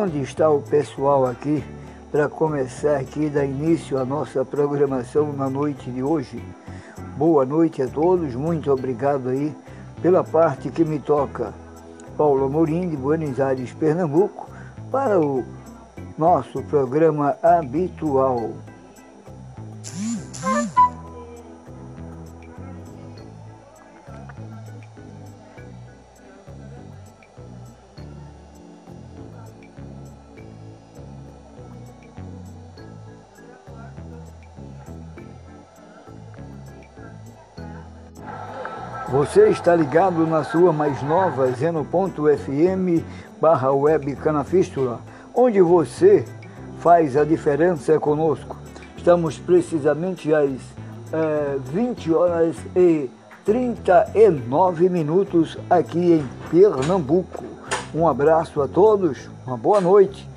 Onde está o pessoal aqui para começar aqui, dar início à nossa programação na noite de hoje? Boa noite a todos, muito obrigado aí pela parte que me toca. Paulo Amorim, de Buenos Aires, Pernambuco, para o nosso programa habitual. Você está ligado na sua mais nova Zeno.fm barra web Canafístula, onde você faz a diferença conosco. Estamos precisamente às é, 20 horas e 39 minutos aqui em Pernambuco. Um abraço a todos, uma boa noite